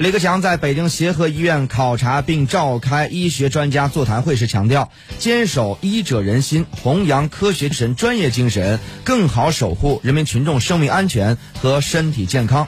李克强在北京协和医院考察并召开医学专家座谈会时强调，坚守医者仁心，弘扬科学精神、专业精神，更好守护人民群众生命安全和身体健康。